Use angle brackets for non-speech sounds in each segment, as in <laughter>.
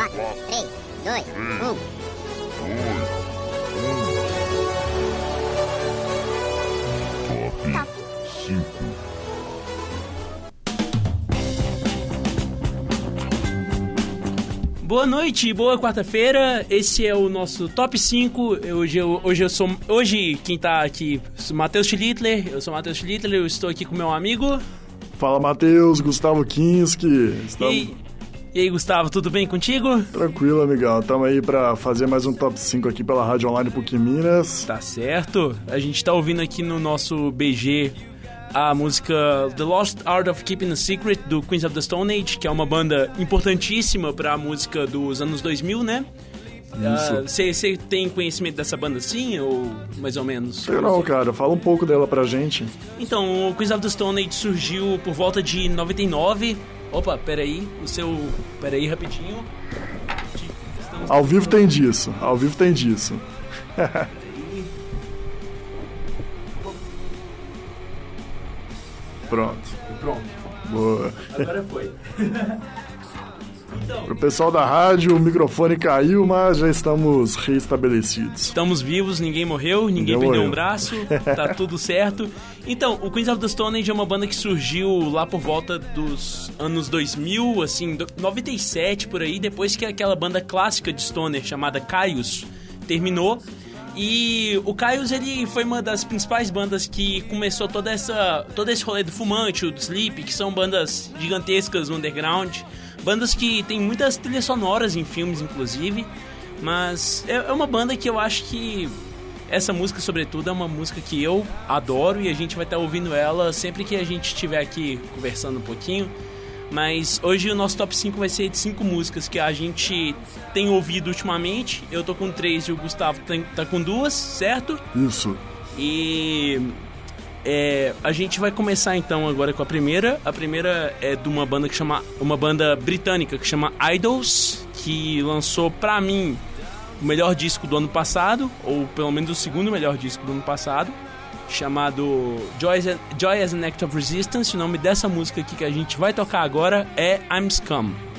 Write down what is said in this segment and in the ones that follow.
4, 3, 2, 1. Top 5. Boa noite, boa quarta-feira. Esse é o nosso top 5. Hoje eu, hoje eu sou. Hoje quem tá aqui sou Matheus Schlittler. Eu sou Matheus Schlittler, eu estou aqui com meu amigo. Fala, Matheus, Gustavo Kinski. Estamos... E, e aí, Gustavo, tudo bem contigo? Tranquilo, amigão. Estamos aí para fazer mais um top 5 aqui pela Rádio Online PUC Minas. Tá certo. A gente tá ouvindo aqui no nosso BG a música The Lost Art of Keeping a Secret do Queens of the Stone Age, que é uma banda importantíssima para a música dos anos 2000, né? Você tem conhecimento dessa banda sim, ou mais ou menos? Eu não, cara. Fala um pouco dela pra gente. Então, o Queens of the Stone Age surgiu por volta de 99. Opa, peraí, o seu... Peraí, rapidinho. Estamos- Ao vivo tem disso. Ao vivo tem disso. <laughs> Pronto. Pronto, Boa. agora foi. <laughs> Pro pessoal da rádio, o microfone caiu, mas já estamos reestabelecidos. Estamos vivos, ninguém morreu, ninguém Ninguém perdeu morreu. um braço, <laughs> tá tudo certo. Então, o Queens of the Stone Age é uma banda que surgiu lá por volta dos anos 2000, assim, do- 97 por aí, depois que aquela banda clássica de stoner chamada Caius terminou. E o Caius, ele foi uma das principais bandas que começou toda essa, todo esse rolê do Fumante, o do Sleep, que são bandas gigantescas no underground. Bandas que tem muitas trilhas sonoras em filmes, inclusive. Mas é é uma banda que eu acho que essa música, sobretudo, é uma música que eu adoro e a gente vai estar ouvindo ela sempre que a gente estiver aqui conversando um pouquinho. Mas hoje o nosso top 5 vai ser de cinco músicas que a gente tem ouvido ultimamente. Eu tô com três e o Gustavo tá com duas, certo? Isso. E é, a gente vai começar então agora com a primeira. A primeira é de uma banda que chama uma banda britânica que chama Idols, que lançou pra mim o melhor disco do ano passado, ou pelo menos o segundo melhor disco do ano passado, chamado Joy Joy as an Act of Resistance. O nome dessa música aqui que a gente vai tocar agora é I'm Scum.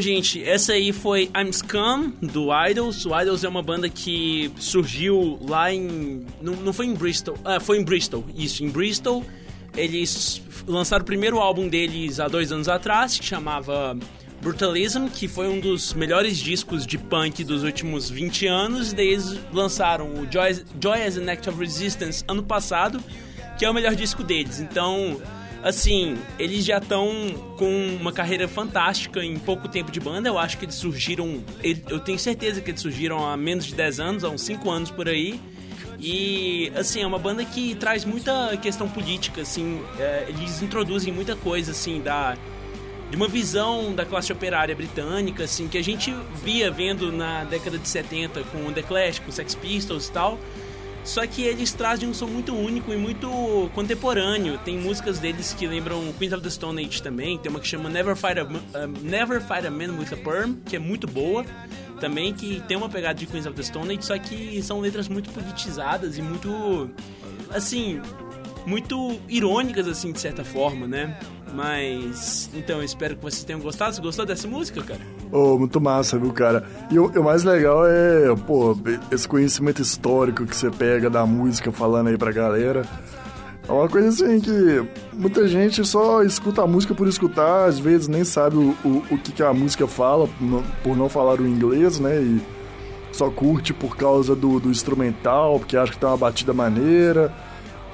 Gente, essa aí foi I'm Scum, do Idols. O Idols é uma banda que surgiu lá em... Não, não foi em Bristol. Ah, foi em Bristol. Isso, em Bristol. Eles lançaram o primeiro álbum deles há dois anos atrás, que chamava Brutalism, que foi um dos melhores discos de punk dos últimos 20 anos. Daí eles lançaram o Joy, Joy as an Act of Resistance ano passado, que é o melhor disco deles. Então, assim, eles já estão com uma carreira fantástica em pouco tempo de banda. Eu acho que eles surgiram. Eu tenho certeza que eles surgiram há menos de 10 anos, há uns 5 anos por aí. E, assim, é uma banda que traz muita questão política, assim, é, eles introduzem muita coisa, assim, da, de uma visão da classe operária britânica, assim, que a gente via vendo na década de 70 com The Clash, com Sex Pistols e tal. Só que eles trazem um som muito único e muito contemporâneo. Tem músicas deles que lembram Queens of the Stone Age também. Tem uma que chama Never Fight a, uh, Never Fight a Man with a Perm, que é muito boa também, que tem uma pegada de Queens of the Stone Age, só que são letras muito politizadas e muito, assim, muito irônicas, assim, de certa forma, né? Mas, então, eu espero que vocês tenham gostado. Você gostou dessa música, cara? Oh, muito massa, viu, cara? E o, o, mais legal é, pô, esse conhecimento histórico que você pega da música falando aí pra galera. É uma coisa assim que muita gente só escuta a música por escutar, às vezes nem sabe o, o, o que, que a música fala, por não falar o inglês, né? E só curte por causa do, do instrumental, porque acha que tem uma batida maneira,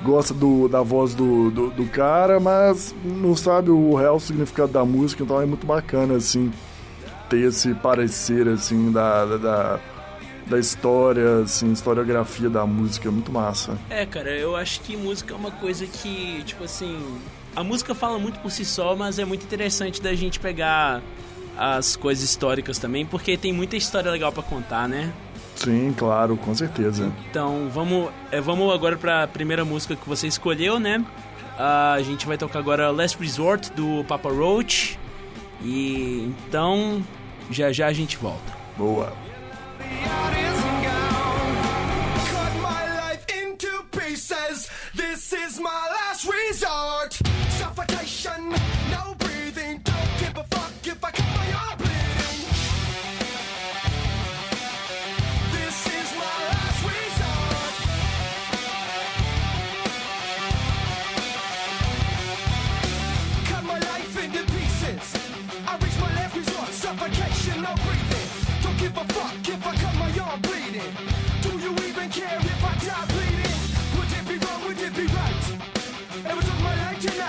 gosta do, da voz do, do, do cara, mas não sabe o real significado da música, então é muito bacana, assim, ter esse parecer, assim, da, da, da história, assim, historiografia da música, é muito massa. É, cara, eu acho que música é uma coisa que, tipo assim, a música fala muito por si só, mas é muito interessante da gente pegar as coisas históricas também, porque tem muita história legal para contar, né? Sim, claro, com certeza. Então, vamos, é, vamos agora para a primeira música que você escolheu, né? Uh, a gente vai tocar agora Last Resort do Papa Roach. E então, já já a gente volta. Boa. This is my last resort. Suffocation,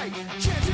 taking.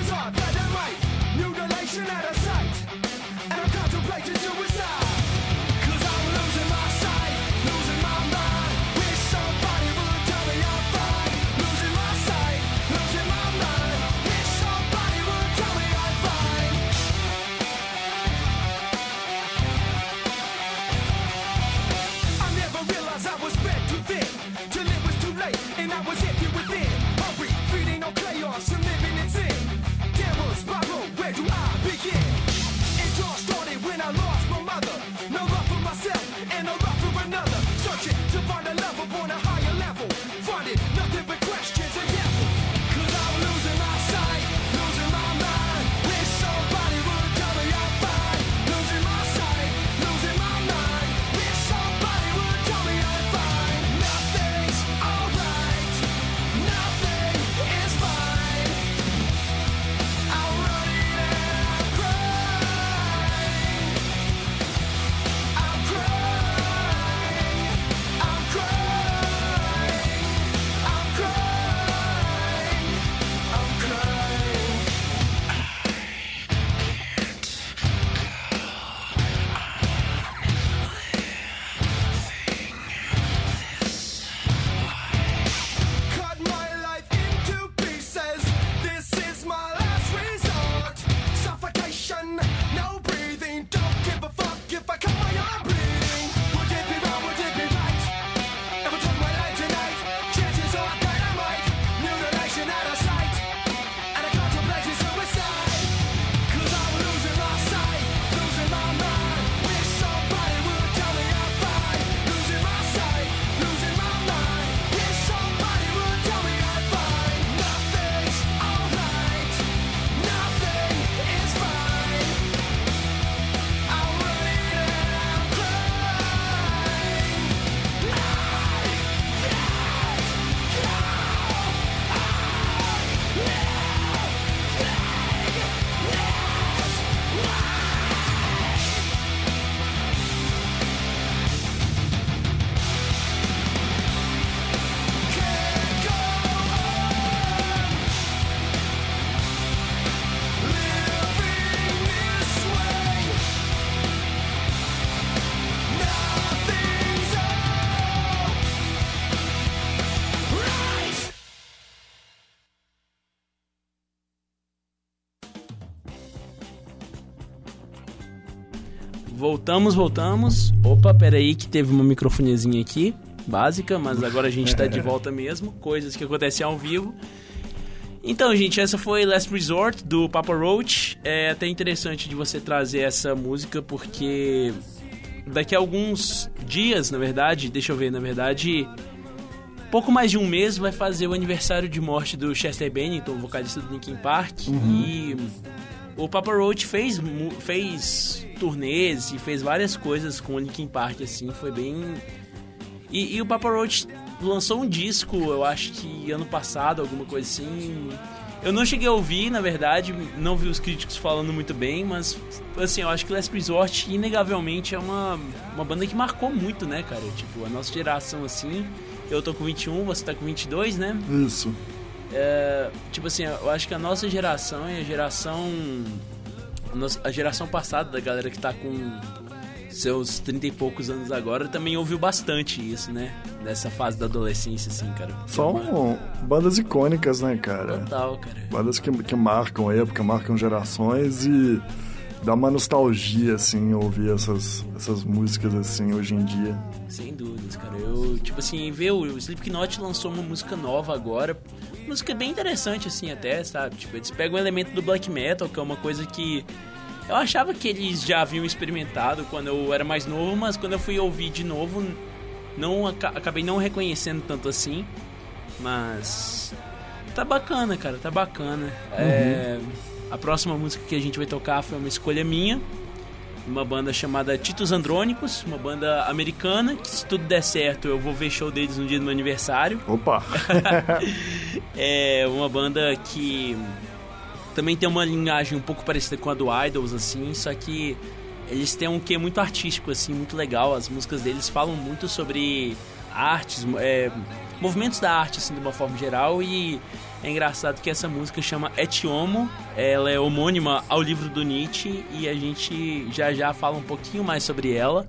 Voltamos, voltamos. Opa, peraí que teve uma microfonezinha aqui, básica, mas agora a gente tá de <laughs> volta mesmo. Coisas que acontecem ao vivo. Então, gente, essa foi Last Resort do Papa Roach. É até interessante de você trazer essa música porque daqui a alguns dias, na verdade, deixa eu ver, na verdade, pouco mais de um mês vai fazer o aniversário de morte do Chester Bennington, vocalista do Linkin Park. E o Papa Roach fez, fez turnês e fez várias coisas com o Linkin Park, assim, foi bem... E, e o Papa Roach lançou um disco, eu acho que ano passado, alguma coisa assim. Eu não cheguei a ouvir, na verdade, não vi os críticos falando muito bem, mas assim, eu acho que Last Resort, inegavelmente, é uma, uma banda que marcou muito, né, cara? Tipo, a nossa geração, assim. Eu tô com 21, você tá com 22, né? Isso. É, tipo assim, eu acho que a nossa geração e a geração. A, nossa- a geração passada da galera que tá com seus 30 e poucos anos agora também ouviu bastante isso, né? Nessa fase da adolescência, assim, cara. São bandas icônicas, né, cara? Total, cara. Bandas que, que marcam época, marcam gerações e dá uma nostalgia, assim, ouvir essas, essas músicas, assim, hoje em dia. Sem dúvidas, cara. Eu, tipo assim, ver o Slipknot lançou uma música nova agora. Música bem interessante, assim, até, sabe? Tipo, eles pegam um elemento do black metal, que é uma coisa que eu achava que eles já haviam experimentado quando eu era mais novo, mas quando eu fui ouvir de novo, não aca- acabei não reconhecendo tanto assim. Mas tá bacana, cara, tá bacana. É, a próxima música que a gente vai tocar foi uma escolha minha uma banda chamada Titos Andrônicos, uma banda americana, que se tudo der certo eu vou ver show deles no dia do meu aniversário. Opa! <laughs> É uma banda que também tem uma linhagem um pouco parecida com a do Idols, assim, só que eles têm um quê muito artístico, assim, muito legal. As músicas deles falam muito sobre artes, é, movimentos da arte, assim, de uma forma geral, e é engraçado que essa música chama Et Homo, ela é homônima ao livro do Nietzsche, e a gente já já fala um pouquinho mais sobre ela,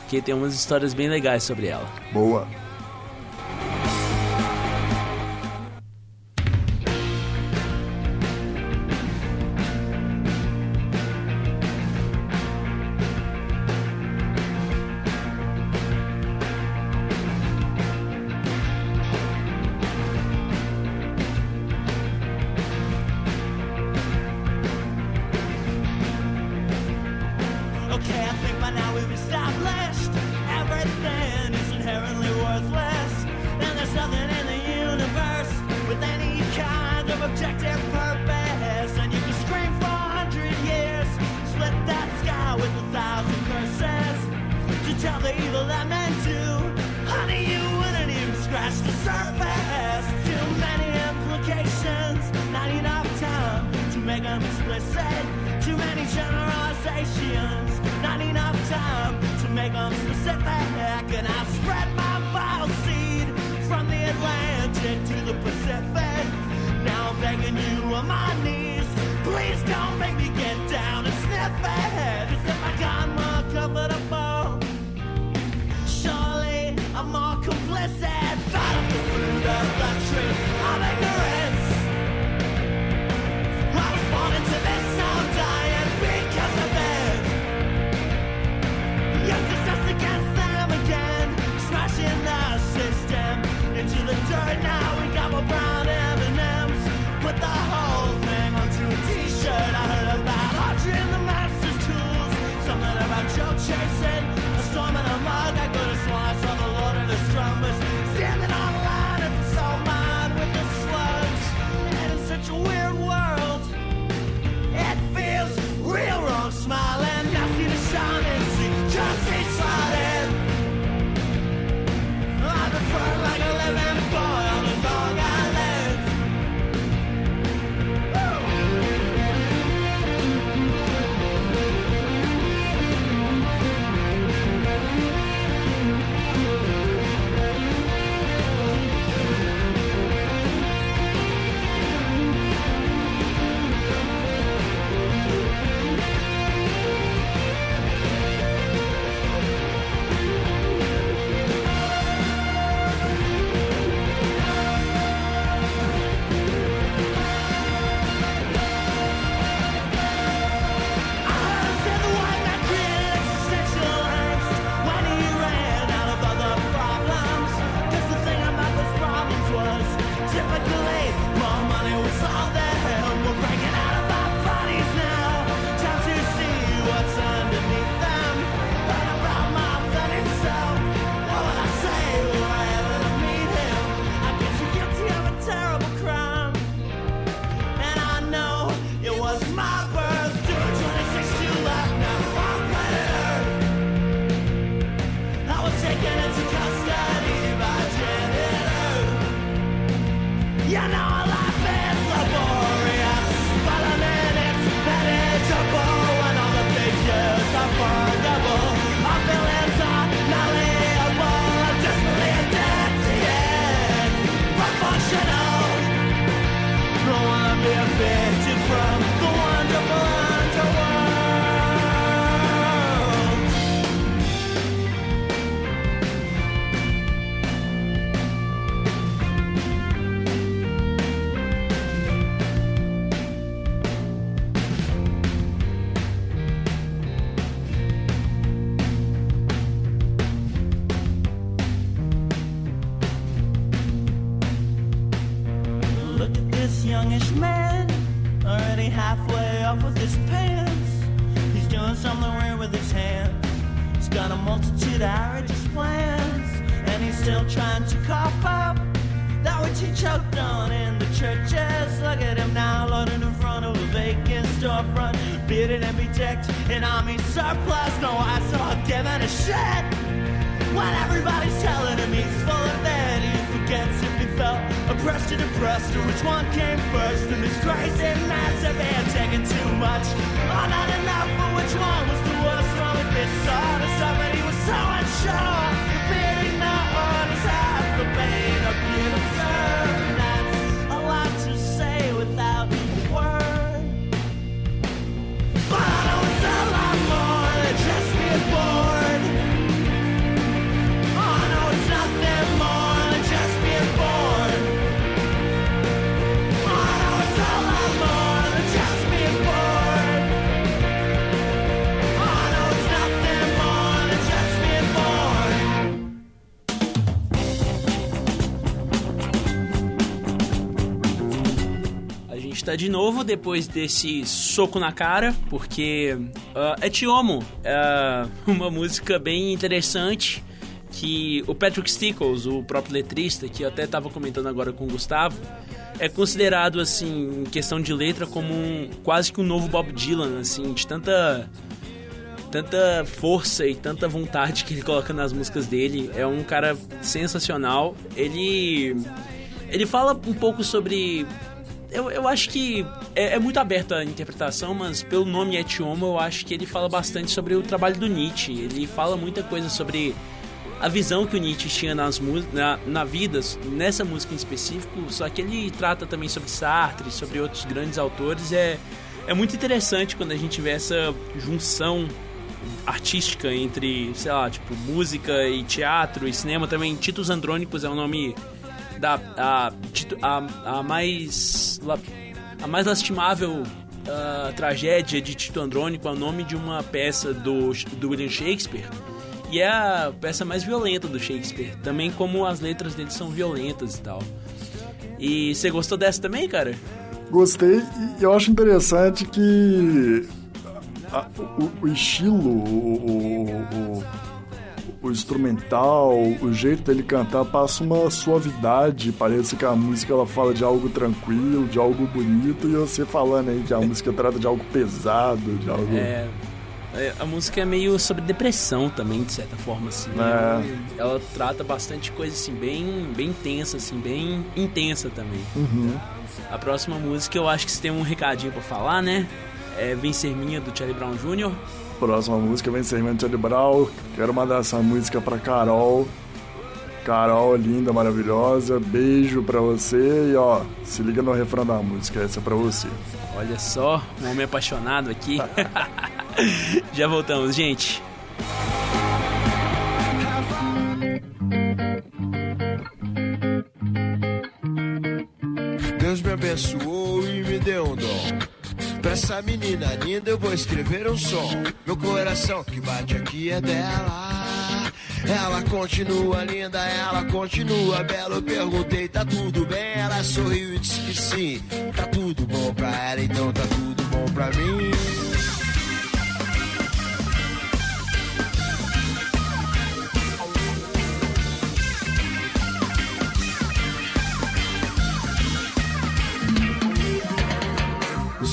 porque tem umas histórias bem legais sobre ela. Boa! Now we've established everything is inherently worthless. And there's nothing in the universe with any kind of objective purpose. And you can scream for a hundred years, split that sky with a thousand curses. To tell the evil that men do, honey, you wouldn't even scratch the surface. Too many implications, not enough time to make them explicit. Too many generalizations, not enough time to make them specific. And I spread my vile seed from the Atlantic to the Pacific. Now I'm begging you on my knees, please don't make me De novo depois desse soco na cara, porque ah, é Tiomo, é <laughs> uma música bem interessante que o Patrick Stickles, o próprio letrista, que eu até tava comentando agora com o Gustavo, é considerado assim, em questão de letra, como um, quase que um novo Bob Dylan, assim, de tanta tanta força e tanta vontade que ele coloca nas músicas dele. É um cara sensacional. Ele ele fala um pouco sobre eu, eu acho que é, é muito aberta a interpretação, mas pelo nome Etioma, eu acho que ele fala bastante sobre o trabalho do Nietzsche. Ele fala muita coisa sobre a visão que o Nietzsche tinha nas na, na vida, nessa música em específico, só que ele trata também sobre Sartre, sobre outros grandes autores. É, é muito interessante quando a gente vê essa junção artística entre, sei lá, tipo, música e teatro e cinema também. Titus Andrônicos é o nome da a, a, a mais a mais lastimável ah, tragédia de Tito Andrônico é o nome de uma peça do, do William Shakespeare e é a peça mais violenta do Shakespeare também como as letras dele são violentas e tal. E você gostou dessa também cara? Gostei e eu acho interessante que a- o, o estilo, o, o- o- o instrumental, o jeito dele cantar passa uma suavidade. Parece que a música ela fala de algo tranquilo, de algo bonito, e você falando aí que a música trata de algo pesado, de algo. É, é, a música é meio sobre depressão também, de certa forma, assim. É. Ela trata bastante coisa, assim, bem, bem tensa, assim, bem intensa também. A próxima música eu acho que você tem um recadinho pra falar, né? É Vencer Minha, do Charlie Brown Jr. Próxima música vem Charlie Brown. Quero mandar essa música pra Carol. Carol, linda, maravilhosa. Beijo pra você e ó, se liga no refrão da música, essa é pra você. Olha só, um homem apaixonado aqui. <laughs> Já voltamos, gente. Deus me abençoou e me deu um dom. Essa menina linda eu vou escrever um som. Meu coração que bate aqui é dela. Ela continua linda, ela continua bela. Eu perguntei, tá tudo bem? Ela sorriu e disse que sim. Tá tudo bom pra ela, então tá tudo bom pra mim.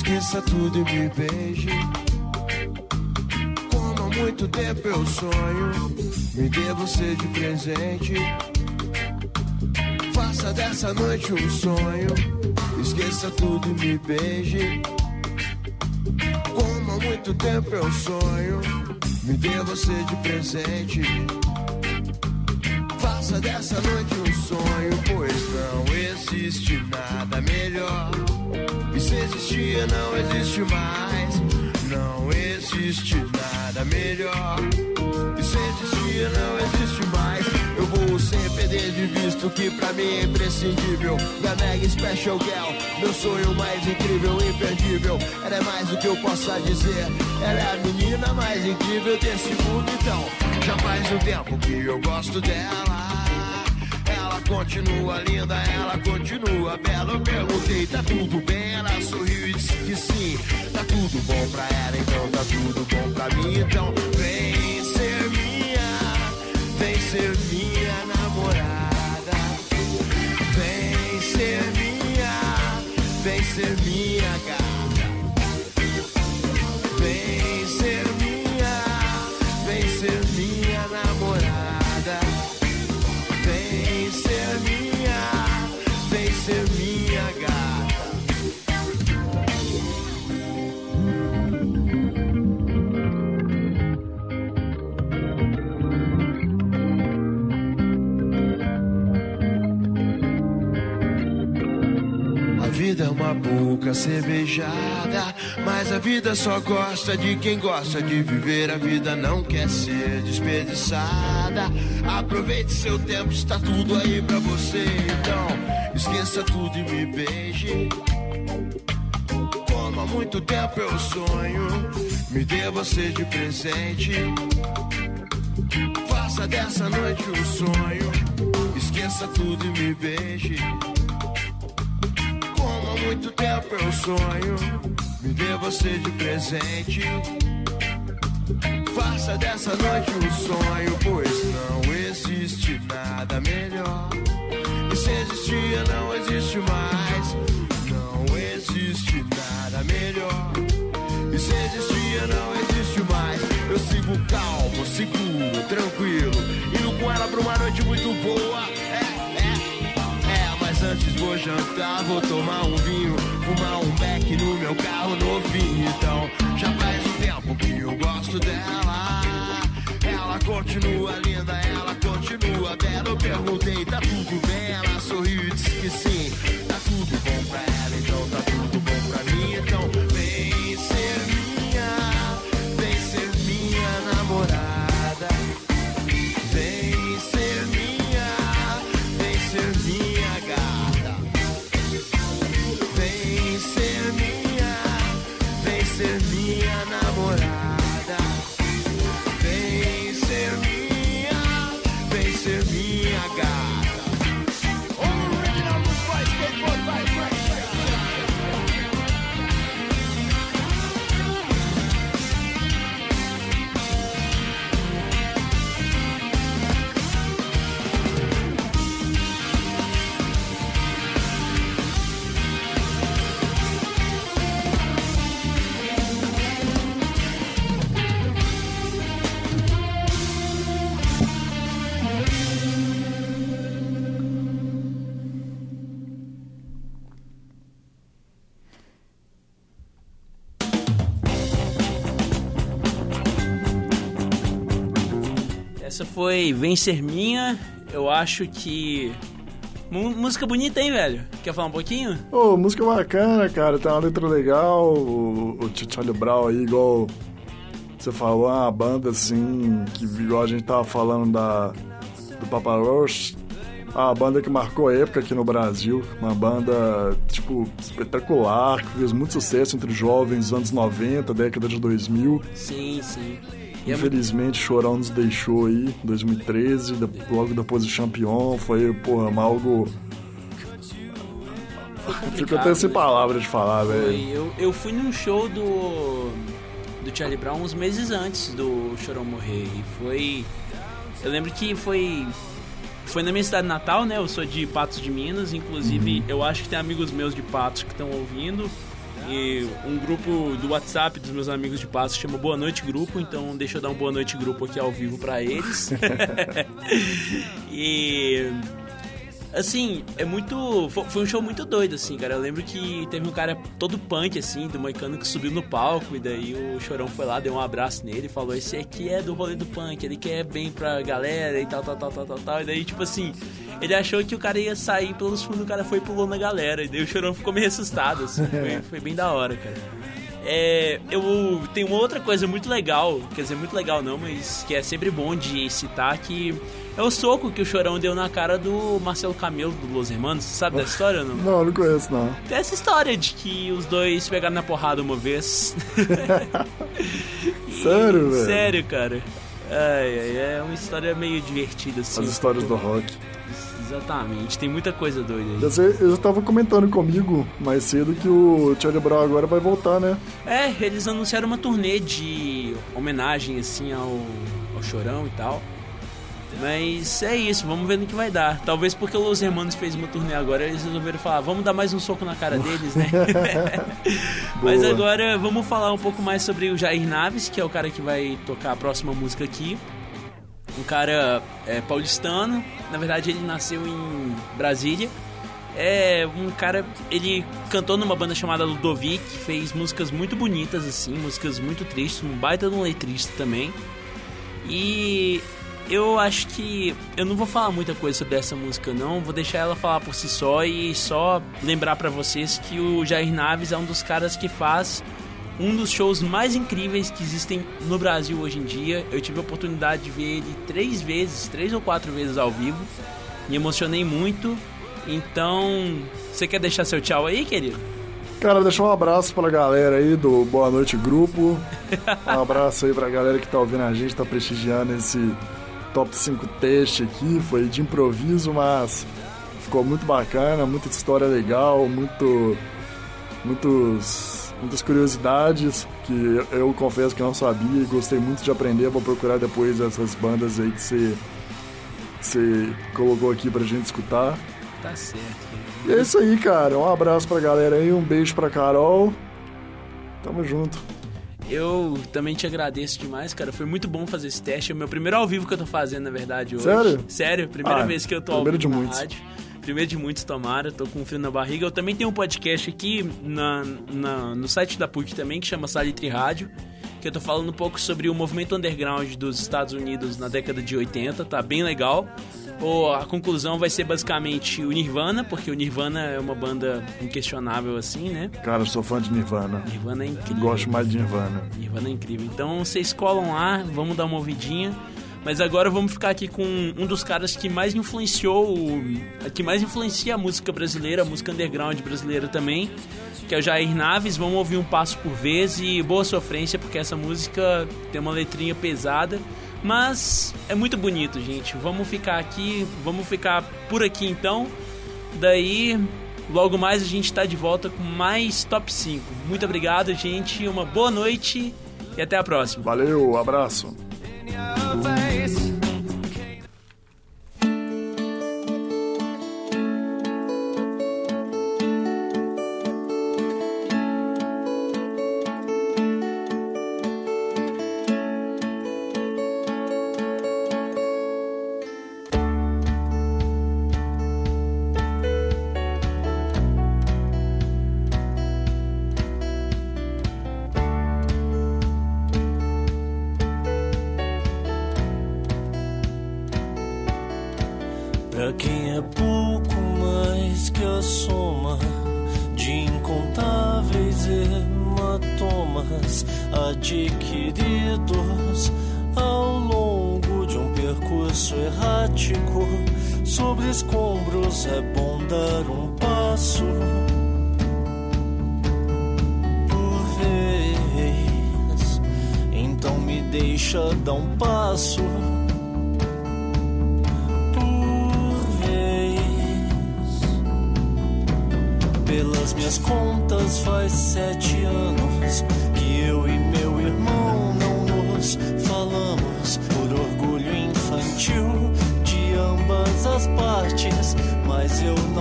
Esqueça tudo e me beije. Como há muito tempo eu sonho, me dê você de presente. Faça dessa noite um sonho. Esqueça tudo e me beije. Como há muito tempo eu sonho, me dê você de presente. Faça dessa noite um sonho, pois não existe nada melhor. E se existia, não existe mais. Não existe nada melhor. E se existia, não existe mais. Eu vou sem perder de vista o que pra mim é imprescindível. Da Mega Special Girl, meu sonho mais incrível, imperdível. Ela é mais do que eu possa dizer. Ela é a menina mais incrível desse mundo, então. Já faz um tempo que eu gosto dela. Continua linda, ela continua bela. Eu perguntei, tá tudo bem? Ela sorriu e disse que sim. Tá tudo bom pra ela, então tá tudo bom pra mim. Então vem só gosta de quem gosta de viver. A vida não quer ser desperdiçada. Aproveite seu tempo, está tudo aí pra você. Então, esqueça tudo e me beije. Como há muito tempo eu sonho, me dê você de presente. Faça dessa noite um sonho, esqueça tudo e me beije. Muito tempo eu sonho, me dê você de presente. Faça dessa noite um sonho, pois não existe nada melhor. E se existia, não existe mais. Não existe nada melhor. E se existia, não existe mais. Eu sigo calmo, seguro, tranquilo. Indo com ela pra uma noite muito boa. Antes vou jantar, vou tomar um vinho, fumar um beck no meu carro novinho. Então, já faz um tempo que eu gosto dela. Ela continua linda, ela continua bela. Eu perguntei, tá tudo bem? Ela sorriu e disse que sim. Tá tudo bom pra ela, então tá tudo bom pra mim. Então, foi Vencer Minha. Eu acho que. Mu- música bonita, hein, velho? Quer falar um pouquinho? Ô, música bacana, cara. Tem uma letra legal. O, o Charlie Brown aí, igual você falou, é uma banda assim, que igual a gente tava falando da, do Papa Roach. Uma banda que marcou a época aqui no Brasil. Uma banda, tipo, espetacular, que fez muito sucesso entre jovens anos 90, década de 2000. Sim, sim. É Infelizmente, Chorão nos deixou aí em 2013, de- logo depois do Champion. Foi, porra, algo. Fico até sem palavras de falar, velho. Eu, eu fui num show do, do Charlie Brown uns meses antes do Chorão morrer. E foi. Eu lembro que foi. Foi na minha cidade natal, né? Eu sou de Patos de Minas. Inclusive, eu acho que tem amigos meus de Patos que estão ouvindo. E um grupo do WhatsApp dos meus amigos de Patos chama Boa Noite Grupo. Então, deixa eu dar um Boa Noite Grupo aqui ao vivo pra eles. <laughs> <laughs> e. Assim, é muito. fo- Foi um show muito doido, assim, cara. Eu lembro que teve um cara todo punk, assim, do Moicano que subiu no palco, e daí o Chorão foi lá, deu um abraço nele e falou: Esse aqui é do rolê do punk, ele quer bem pra galera e tal, tal, tal, tal, tal, tal. E daí, tipo assim, ele achou que o cara ia sair pelos fundos, o cara foi e pulou na galera. E daí o Chorão ficou meio assustado, assim. <laughs> Foi, foi bem da hora, cara. É, eu tenho uma outra coisa muito legal, quer dizer, muito legal não, mas que é sempre bom de citar, que é o soco que o Chorão deu na cara do Marcelo Camelo do Los Hermanos. Você sabe dessa história ou não? Não, não conheço, não. Tem essa história de que os dois pegaram na porrada uma vez. <laughs> Sério, velho? Sério, cara. Ai, ai, é uma história meio divertida, assim. As histórias do rock. Exatamente, tem muita coisa doida aí. Eu, já tava comentando comigo mais cedo que o Charlie Brown agora vai voltar, né? É, eles anunciaram uma turnê de homenagem, assim, ao, ao Chorão e tal. Mas é isso, vamos ver no que vai dar. Talvez porque o Los Hermanos fez uma turnê agora, eles resolveram falar, vamos dar mais um soco na cara deles, né? <laughs> Mas agora vamos falar um pouco mais sobre o Jair Naves, que é o cara que vai tocar a próxima música aqui. Um cara é, paulistano, na verdade ele nasceu em Brasília. É um cara, ele cantou numa banda chamada Ludovic, fez músicas muito bonitas assim, músicas muito tristes, um baita de um letrista também. E eu acho que eu não vou falar muita coisa sobre essa música não, vou deixar ela falar por si só e só lembrar pra vocês que o Jair Naves é um dos caras que faz um dos shows mais incríveis que existem no Brasil hoje em dia. Eu tive a oportunidade de ver ele três vezes, três ou quatro vezes ao vivo. Me emocionei muito. Então, você quer deixar seu tchau aí, querido? Cara, deixar um abraço pra galera aí do Boa Noite Grupo. <laughs> Um abraço aí pra galera que tá ouvindo a gente, tá prestigiando esse top 5 teste aqui. Foi de improviso, mas ficou muito bacana, muita história legal, muito, muitos, muitas curiosidades que eu, confesso que não sabia e gostei muito de aprender. Vou procurar depois essas bandas aí que você, colocou aqui pra gente escutar. Tá certo. E é isso aí, cara. Um abraço pra galera aí, um beijo pra Carol. Tamo junto. Eu também te agradeço demais, cara. Foi muito bom fazer esse teste. É o meu primeiro ao vivo que eu tô fazendo, na verdade, hoje. Sério? Sério, primeira Ah, vez que eu tô ao vivo de na muitos. rádio. Primeiro de muitos, tomara. Tô com frio na barriga. Eu também tenho um podcast aqui na, na- no site da PUC também, que chama Salitre Rádio. Que eu tô falando um pouco sobre o movimento underground dos Estados Unidos na década de 80. Tá bem legal. Ou a conclusão vai ser basicamente o Nirvana, porque o Nirvana é uma banda inquestionável assim, né? Cara, eu sou fã de Nirvana. Nirvana é incrível. Gosto mais de Nirvana. Nirvana é incrível. Então vocês colam lá, vamos dar uma ouvidinha. Mas agora vamos ficar aqui com um dos caras que mais influenciou, que mais influencia a música brasileira, a música underground brasileira também, que é o Jair Naves. Vamos ouvir um passo por vez e boa sofrência, porque essa música tem uma letrinha pesada, mas é muito bonito, gente. Vamos ficar aqui, vamos ficar por aqui então. Daí, logo mais a gente tá de volta com mais top 5. Muito obrigado, gente. Uma boa noite e até a próxima. Valeu, abraço. Pra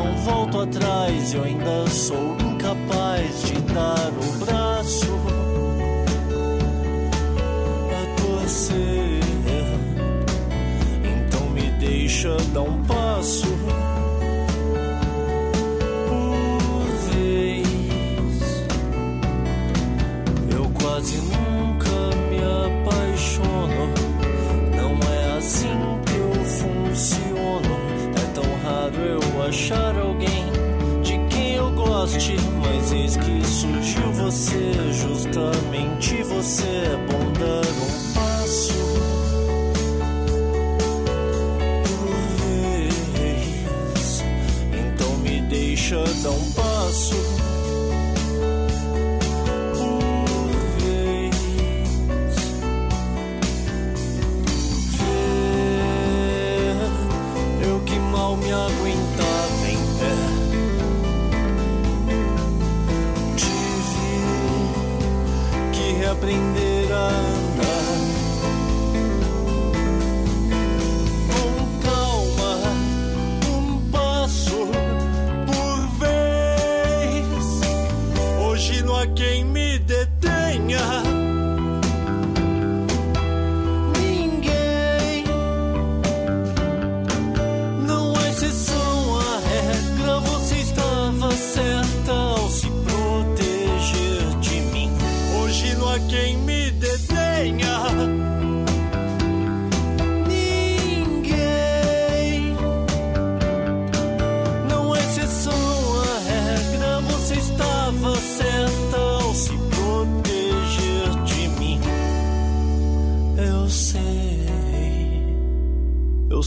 não volto atrás, eu ainda sou incapaz de dar o braço a torcer. Então me deixa dar um passo por vez. Eu quase nunca me apaixono. Não é assim que eu funciono. É tão raro eu achar Eis que surgiu você, justamente você. É bom dar um passo por vez. Então me deixa dar um passo por vez. Eu que mal me aguento aprenderá.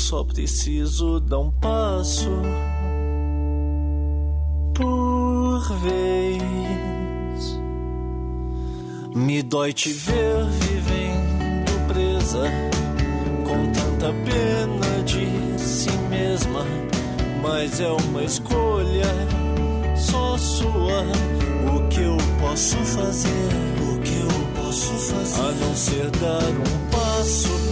só preciso dar um passo por vez. Me dói te ver vivendo presa com tanta pena de si mesma, mas é uma escolha só sua. O que eu posso fazer? O que eu posso fazer? A não ser dar um passo